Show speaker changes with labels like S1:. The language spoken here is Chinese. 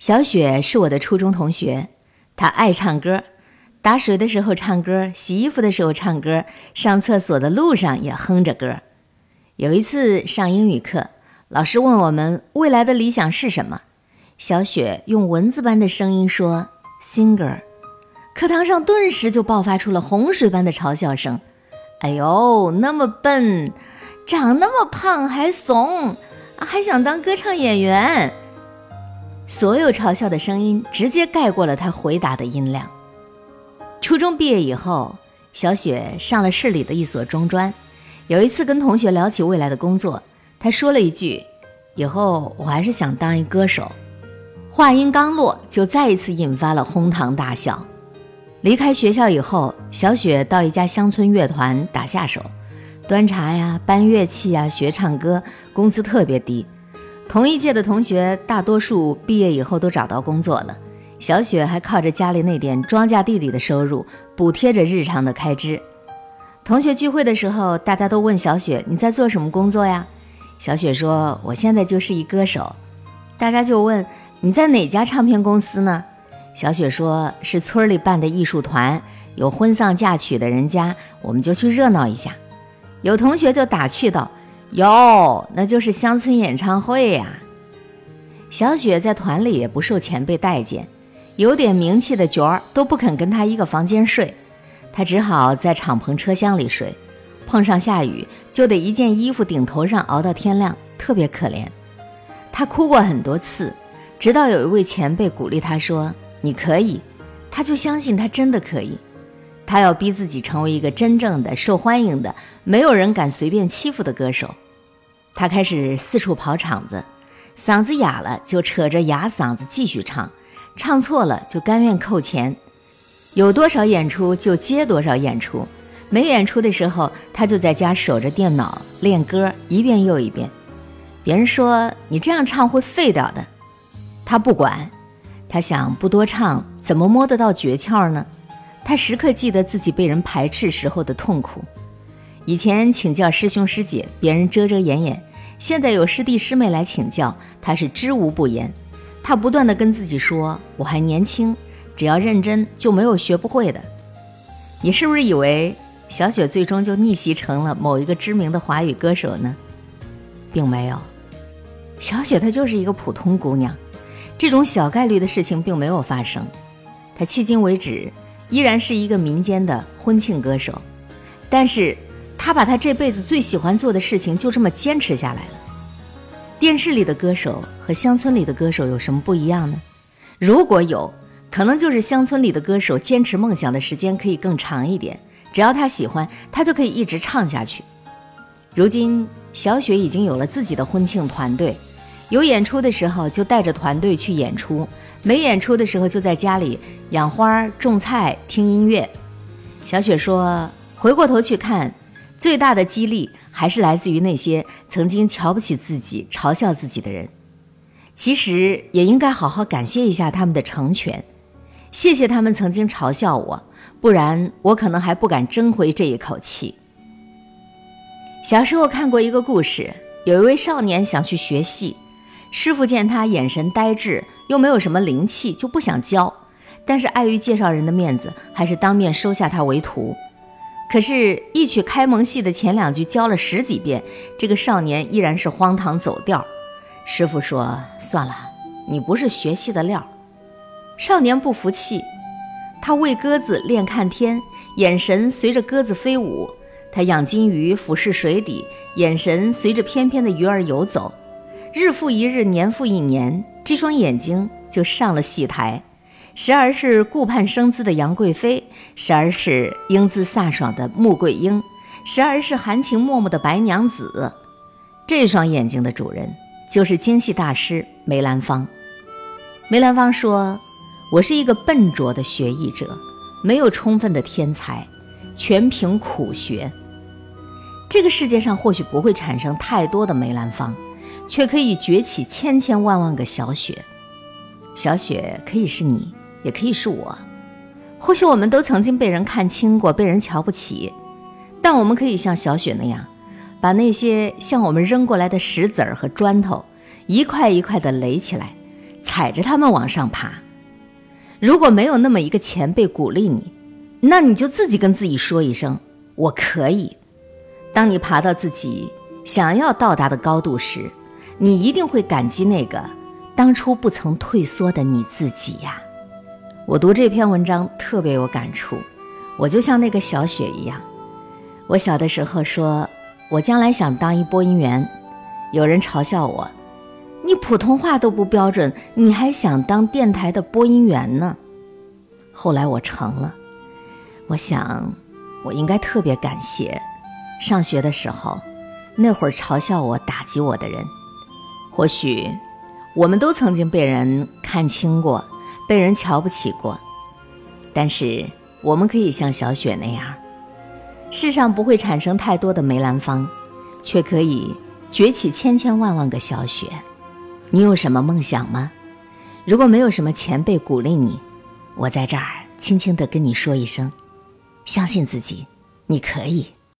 S1: 小雪是我的初中同学，她爱唱歌，打水的时候唱歌，洗衣服的时候唱歌，上厕所的路上也哼着歌。有一次上英语课，老师问我们未来的理想是什么，小雪用蚊子般的声音说：“singer。”课堂上顿时就爆发出了洪水般的嘲笑声。哎呦，那么笨，长那么胖还怂，还想当歌唱演员。所有嘲笑的声音直接盖过了他回答的音量。初中毕业以后，小雪上了市里的一所中专。有一次跟同学聊起未来的工作，他说了一句：“以后我还是想当一歌手。”话音刚落，就再一次引发了哄堂大笑。离开学校以后，小雪到一家乡村乐团打下手，端茶呀、搬乐器呀、学唱歌，工资特别低。同一届的同学大多数毕业以后都找到工作了，小雪还靠着家里那点庄稼地里的收入补贴着日常的开支。同学聚会的时候，大家都问小雪：“你在做什么工作呀？”小雪说：“我现在就是一歌手。”大家就问：“你在哪家唱片公司呢？”小雪说：“是村里办的艺术团，有婚丧嫁娶的人家，我们就去热闹一下。”有同学就打趣道。哟，那就是乡村演唱会呀。小雪在团里也不受前辈待见，有点名气的角儿都不肯跟她一个房间睡，她只好在敞篷车厢里睡。碰上下雨，就得一件衣服顶头上熬到天亮，特别可怜。她哭过很多次，直到有一位前辈鼓励她说：“你可以。”她就相信她真的可以。他要逼自己成为一个真正的受欢迎的、没有人敢随便欺负的歌。手。他开始四处跑场子，嗓子哑了就扯着哑嗓子继续唱，唱错了就甘愿扣钱。有多少演出就接多少演出，没演出的时候他就在家守着电脑练歌，一遍又一遍。别人说你这样唱会废掉的，他不管。他想不多唱，怎么摸得到诀窍呢？他时刻记得自己被人排斥时候的痛苦。以前请教师兄师姐，别人遮遮掩掩；现在有师弟师妹来请教，他是知无不言。他不断地跟自己说：“我还年轻，只要认真，就没有学不会的。”你是不是以为小雪最终就逆袭成了某一个知名的华语歌手呢？并没有，小雪她就是一个普通姑娘，这种小概率的事情并没有发生。她迄今为止。依然是一个民间的婚庆歌手，但是他把他这辈子最喜欢做的事情就这么坚持下来了。电视里的歌手和乡村里的歌手有什么不一样呢？如果有，可能就是乡村里的歌手坚持梦想的时间可以更长一点，只要他喜欢，他就可以一直唱下去。如今，小雪已经有了自己的婚庆团队。有演出的时候就带着团队去演出，没演出的时候就在家里养花、种菜、听音乐。小雪说：“回过头去看，最大的激励还是来自于那些曾经瞧不起自己、嘲笑自己的人。其实也应该好好感谢一下他们的成全，谢谢他们曾经嘲笑我，不然我可能还不敢争回这一口气。”小时候看过一个故事，有一位少年想去学戏。师傅见他眼神呆滞，又没有什么灵气，就不想教。但是碍于介绍人的面子，还是当面收下他为徒。可是，一曲开蒙戏的前两句教了十几遍，这个少年依然是荒唐走调。师傅说：“算了，你不是学戏的料。”少年不服气，他喂鸽子练看天，眼神随着鸽子飞舞；他养金鱼俯视水底，眼神随着翩翩的鱼儿游走。日复一日，年复一年，这双眼睛就上了戏台，时而是顾盼生姿的杨贵妃，时而是英姿飒爽的穆桂英，时而是含情脉脉的白娘子。这双眼睛的主人就是京戏大师梅兰芳。梅兰芳说：“我是一个笨拙的学艺者，没有充分的天才，全凭苦学。这个世界上或许不会产生太多的梅兰芳。”却可以崛起千千万万个小雪，小雪可以是你，也可以是我。或许我们都曾经被人看轻过，被人瞧不起，但我们可以像小雪那样，把那些向我们扔过来的石子儿和砖头，一块一块的垒起来，踩着它们往上爬。如果没有那么一个前辈鼓励你，那你就自己跟自己说一声“我可以”。当你爬到自己想要到达的高度时，你一定会感激那个当初不曾退缩的你自己呀。我读这篇文章特别有感触，我就像那个小雪一样。我小的时候说，我将来想当一播音员，有人嘲笑我。你普通话都不标准，你还想当电台的播音员呢？后来我成了，我想，我应该特别感谢上学的时候那会儿嘲笑我、打击我的人。或许我们都曾经被人看轻过，被人瞧不起过，但是我们可以像小雪那样，世上不会产生太多的梅兰芳，却可以崛起千千万万个小雪。你有什么梦想吗？如果没有什么前辈鼓励你，我在这儿轻轻地跟你说一声：相信自己，你可以。